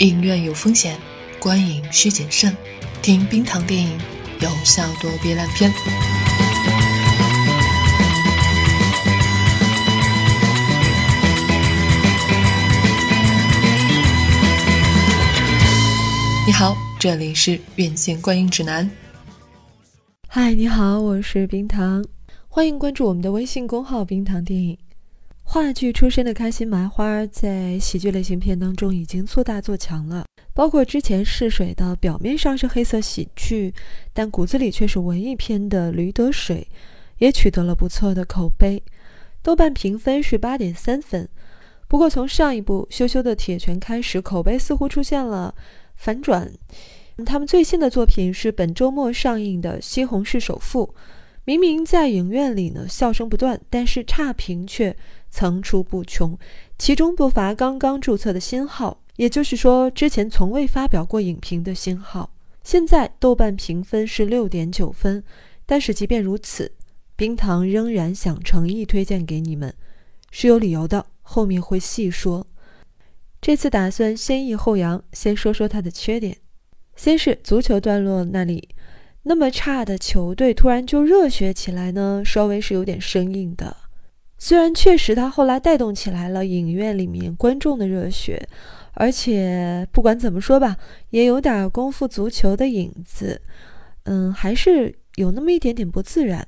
影院有风险，观影需谨慎。听冰糖电影，有效躲避烂片。你好，这里是院线观影指南。嗨，你好，我是冰糖，欢迎关注我们的微信公号“冰糖电影”。话剧出身的开心麻花在喜剧类型片当中已经做大做强了，包括之前试水的表面上是黑色喜剧，但骨子里却是文艺片的《驴得水》，也取得了不错的口碑，豆瓣评分是八点三分。不过从上一部《羞羞的铁拳》开始，口碑似乎出现了反转。他们最新的作品是本周末上映的《西红柿首富》。明明在影院里呢，笑声不断，但是差评却层出不穷，其中不乏刚刚注册的新号，也就是说之前从未发表过影评的新号。现在豆瓣评分是六点九分，但是即便如此，冰糖仍然想诚意推荐给你们，是有理由的，后面会细说。这次打算先抑后扬，先说说它的缺点。先是足球段落那里。那么差的球队突然就热血起来呢，稍微是有点生硬的。虽然确实他后来带动起来了影院里面观众的热血，而且不管怎么说吧，也有点功夫足球的影子。嗯，还是有那么一点点不自然。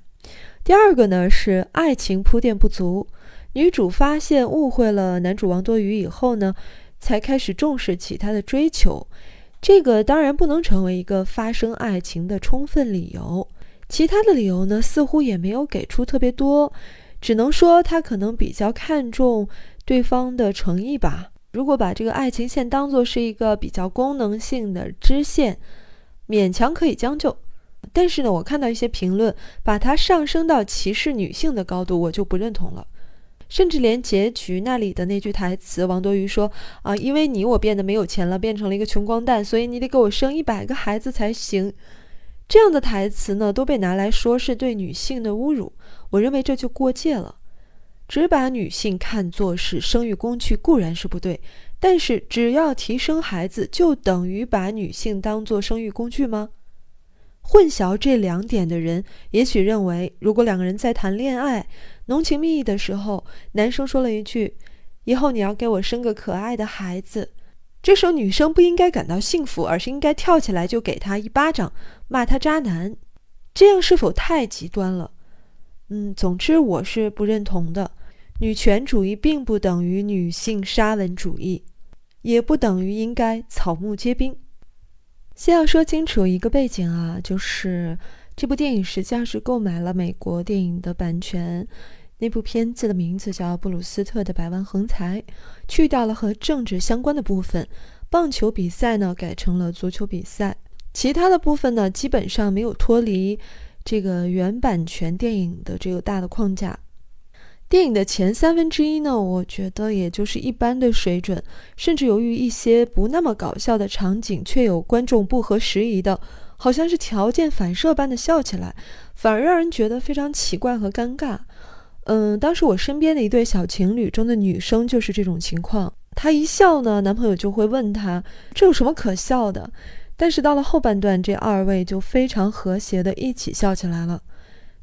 第二个呢是爱情铺垫不足，女主发现误会了男主王多鱼以后呢，才开始重视起他的追求。这个当然不能成为一个发生爱情的充分理由，其他的理由呢，似乎也没有给出特别多，只能说他可能比较看重对方的诚意吧。如果把这个爱情线当作是一个比较功能性的支线，勉强可以将就。但是呢，我看到一些评论把它上升到歧视女性的高度，我就不认同了。甚至连结局那里的那句台词，王多鱼说：“啊，因为你我变得没有钱了，变成了一个穷光蛋，所以你得给我生一百个孩子才行。”这样的台词呢，都被拿来说是对女性的侮辱。我认为这就过界了。只把女性看作是生育工具固然是不对，但是只要提生孩子，就等于把女性当作生育工具吗？混淆这两点的人，也许认为，如果两个人在谈恋爱、浓情蜜意的时候，男生说了一句：“以后你要给我生个可爱的孩子。”这时候女生不应该感到幸福，而是应该跳起来就给他一巴掌，骂他渣男。这样是否太极端了？嗯，总之我是不认同的。女权主义并不等于女性沙文主义，也不等于应该草木皆兵。先要说清楚一个背景啊，就是这部电影实际上是购买了美国电影的版权。那部片子的名字叫《布鲁斯特的百万横财》，去掉了和政治相关的部分，棒球比赛呢改成了足球比赛，其他的部分呢基本上没有脱离这个原版权电影的这个大的框架。电影的前三分之一呢，我觉得也就是一般的水准，甚至由于一些不那么搞笑的场景，却有观众不合时宜的，好像是条件反射般的笑起来，反而让人觉得非常奇怪和尴尬。嗯，当时我身边的一对小情侣中的女生就是这种情况，她一笑呢，男朋友就会问她这有什么可笑的，但是到了后半段，这二位就非常和谐的一起笑起来了。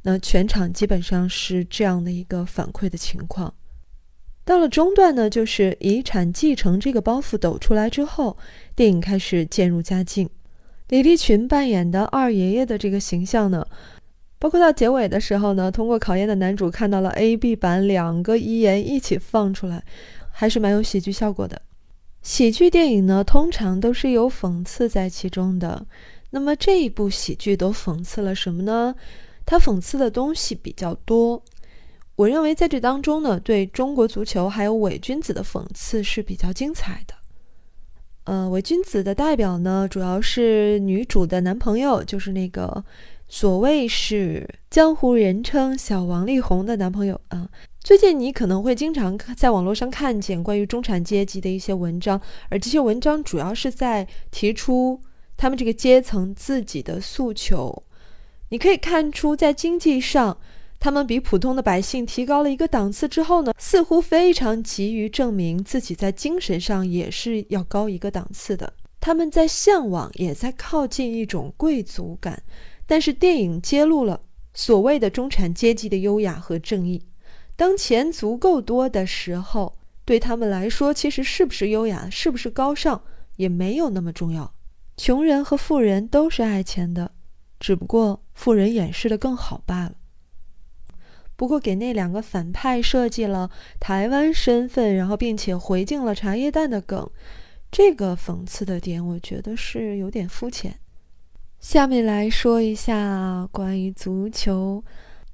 那全场基本上是这样的一个反馈的情况。到了中段呢，就是遗产继承这个包袱抖出来之后，电影开始渐入佳境。李立群扮演的二爷爷的这个形象呢，包括到结尾的时候呢，通过考验的男主看到了 A、B 版两个遗言一起放出来，还是蛮有喜剧效果的。喜剧电影呢，通常都是有讽刺在其中的。那么这一部喜剧都讽刺了什么呢？它讽刺的东西比较多，我认为在这当中呢，对中国足球还有伪君子的讽刺是比较精彩的。呃，伪君子的代表呢，主要是女主的男朋友，就是那个所谓是江湖人称小王力宏的男朋友啊。最近你可能会经常在网络上看见关于中产阶级的一些文章，而这些文章主要是在提出他们这个阶层自己的诉求。你可以看出，在经济上，他们比普通的百姓提高了一个档次之后呢，似乎非常急于证明自己在精神上也是要高一个档次的。他们在向往，也在靠近一种贵族感。但是电影揭露了所谓的中产阶级的优雅和正义。当钱足够多的时候，对他们来说，其实是不是优雅，是不是高尚，也没有那么重要。穷人和富人都是爱钱的，只不过富人掩饰的更好罢了。不过给那两个反派设计了台湾身份，然后并且回敬了茶叶蛋的梗，这个讽刺的点，我觉得是有点肤浅。下面来说一下关于足球，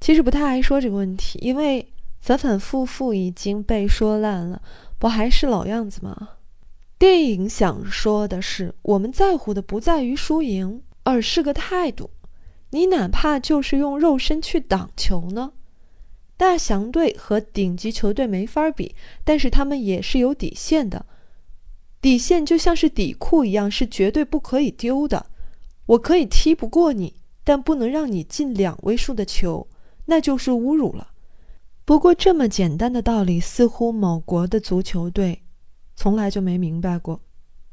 其实不太爱说这个问题，因为反反复复已经被说烂了，不还是老样子吗？电影想说的是，我们在乎的不在于输赢，而是个态度。你哪怕就是用肉身去挡球呢？大祥队和顶级球队没法比，但是他们也是有底线的，底线就像是底裤一样，是绝对不可以丢的。我可以踢不过你，但不能让你进两位数的球，那就是侮辱了。不过这么简单的道理，似乎某国的足球队从来就没明白过。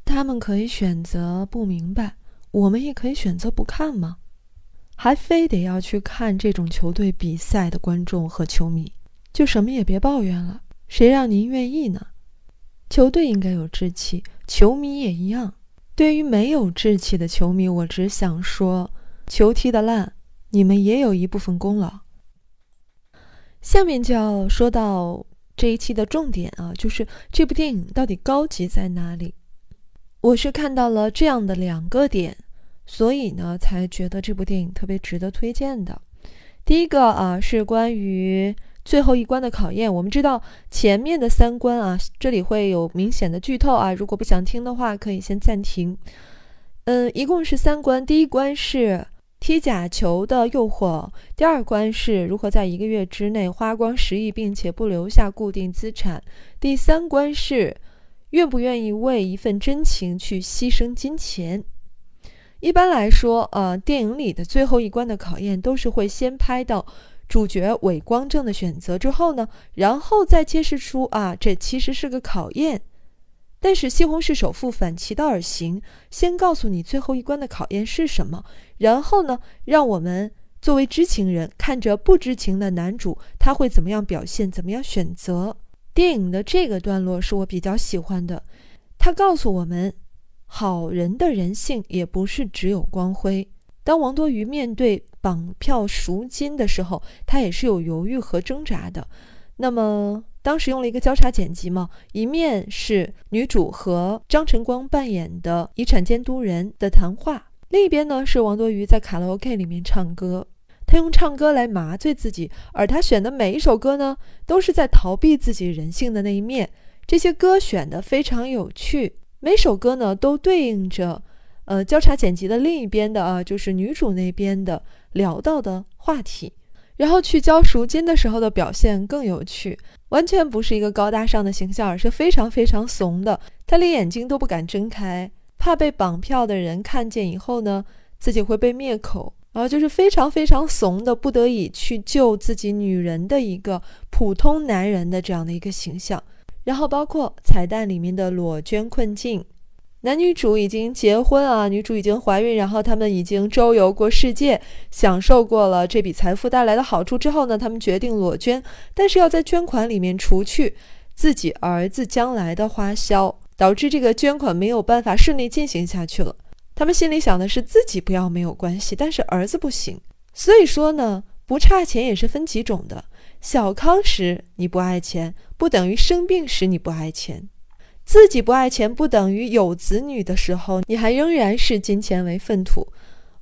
他们可以选择不明白，我们也可以选择不看吗？还非得要去看这种球队比赛的观众和球迷，就什么也别抱怨了。谁让您愿意呢？球队应该有志气，球迷也一样。对于没有志气的球迷，我只想说：球踢得烂，你们也有一部分功劳。下面就要说到这一期的重点啊，就是这部电影到底高级在哪里？我是看到了这样的两个点，所以呢，才觉得这部电影特别值得推荐的。第一个啊，是关于。最后一关的考验，我们知道前面的三关啊，这里会有明显的剧透啊。如果不想听的话，可以先暂停。嗯，一共是三关，第一关是踢假球的诱惑，第二关是如何在一个月之内花光十亿，并且不留下固定资产，第三关是愿不愿意为一份真情去牺牲金钱。一般来说，呃，电影里的最后一关的考验都是会先拍到。主角伪光正的选择之后呢，然后再揭示出啊，这其实是个考验。但是西红柿首富反其道而行，先告诉你最后一关的考验是什么，然后呢，让我们作为知情人看着不知情的男主他会怎么样表现，怎么样选择。电影的这个段落是我比较喜欢的，他告诉我们，好人的人性也不是只有光辉。当王多鱼面对绑票赎金的时候，他也是有犹豫和挣扎的。那么当时用了一个交叉剪辑嘛，一面是女主和张晨光扮演的遗产监督人的谈话，另一边呢是王多鱼在卡拉 OK 里面唱歌。他用唱歌来麻醉自己，而他选的每一首歌呢，都是在逃避自己人性的那一面。这些歌选的非常有趣，每首歌呢都对应着。呃，交叉剪辑的另一边的啊，就是女主那边的聊到的话题，然后去交赎金的时候的表现更有趣，完全不是一个高大上的形象，而是非常非常怂的，他连眼睛都不敢睁开，怕被绑票的人看见以后呢，自己会被灭口，然后就是非常非常怂的，不得已去救自己女人的一个普通男人的这样的一个形象，然后包括彩蛋里面的裸捐困境。男女主已经结婚啊，女主已经怀孕，然后他们已经周游过世界，享受过了这笔财富带来的好处之后呢，他们决定裸捐，但是要在捐款里面除去自己儿子将来的花销，导致这个捐款没有办法顺利进行下去了。他们心里想的是自己不要没有关系，但是儿子不行。所以说呢，不差钱也是分几种的，小康时你不爱钱，不等于生病时你不爱钱。自己不爱钱，不等于有子女的时候，你还仍然视金钱为粪土。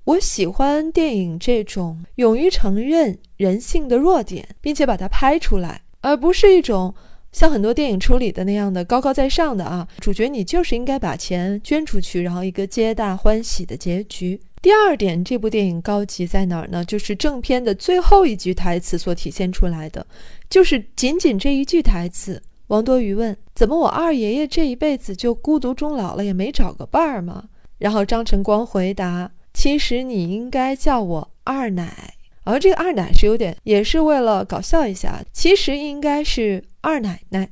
我喜欢电影这种勇于承认人性的弱点，并且把它拍出来，而不是一种像很多电影处理的那样的高高在上的啊。主角你就是应该把钱捐出去，然后一个皆大欢喜的结局。第二点，这部电影高级在哪儿呢？就是正片的最后一句台词所体现出来的，就是仅仅这一句台词。王多鱼问：“怎么我二爷爷这一辈子就孤独终老了，也没找个伴儿吗？”然后张晨光回答：“其实你应该叫我二奶。”而这个二奶是有点，也是为了搞笑一下，其实应该是二奶奶。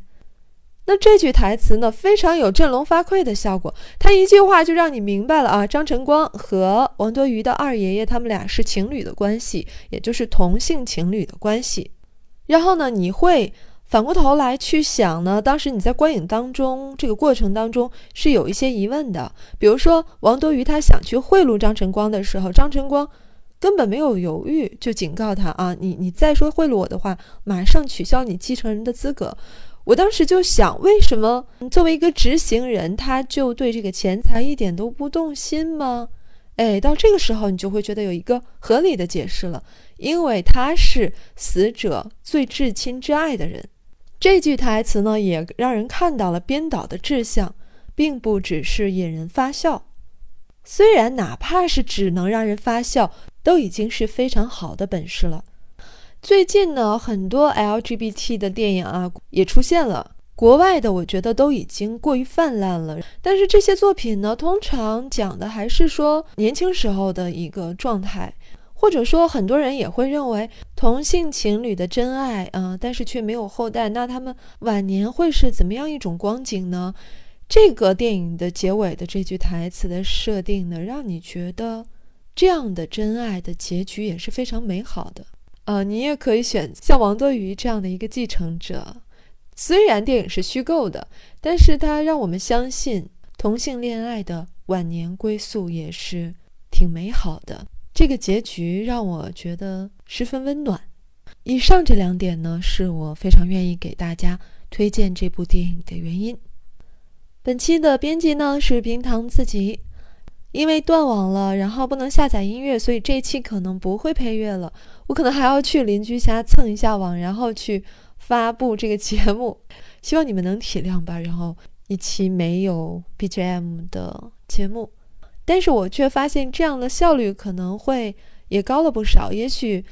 那这句台词呢，非常有振聋发聩的效果，他一句话就让你明白了啊，张晨光和王多鱼的二爷爷他们俩是情侣的关系，也就是同性情侣的关系。然后呢，你会反过头来去想呢，当时你在观影当中这个过程当中是有一些疑问的，比如说王多鱼他想去贿赂张晨光的时候，张晨光。根本没有犹豫，就警告他啊！你你再说贿赂我的话，马上取消你继承人的资格。我当时就想，为什么作为一个执行人，他就对这个钱财一点都不动心吗？哎，到这个时候，你就会觉得有一个合理的解释了，因为他是死者最至亲至爱的人。这句台词呢，也让人看到了编导的志向，并不只是引人发笑。虽然哪怕是只能让人发笑。都已经是非常好的本事了。最近呢，很多 LGBT 的电影啊也出现了，国外的我觉得都已经过于泛滥了。但是这些作品呢，通常讲的还是说年轻时候的一个状态，或者说很多人也会认为同性情侣的真爱啊，但是却没有后代，那他们晚年会是怎么样一种光景呢？这个电影的结尾的这句台词的设定呢，让你觉得。这样的真爱的结局也是非常美好的，呃，你也可以选像王多鱼这样的一个继承者。虽然电影是虚构的，但是它让我们相信同性恋爱的晚年归宿也是挺美好的。这个结局让我觉得十分温暖。以上这两点呢，是我非常愿意给大家推荐这部电影的原因。本期的编辑呢是冰糖自己。因为断网了，然后不能下载音乐，所以这一期可能不会配乐了。我可能还要去邻居家蹭一下网，然后去发布这个节目。希望你们能体谅吧。然后一期没有 BGM 的节目，但是我却发现这样的效率可能会也高了不少。也许，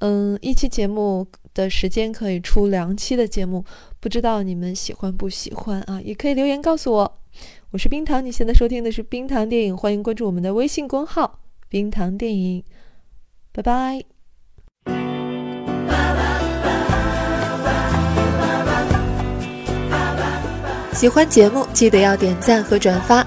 嗯，一期节目的时间可以出两期的节目，不知道你们喜欢不喜欢啊？也可以留言告诉我。我是冰糖，你现在收听的是冰糖电影，欢迎关注我们的微信公号“冰糖电影”，拜拜。喜欢节目记得要点赞和转发，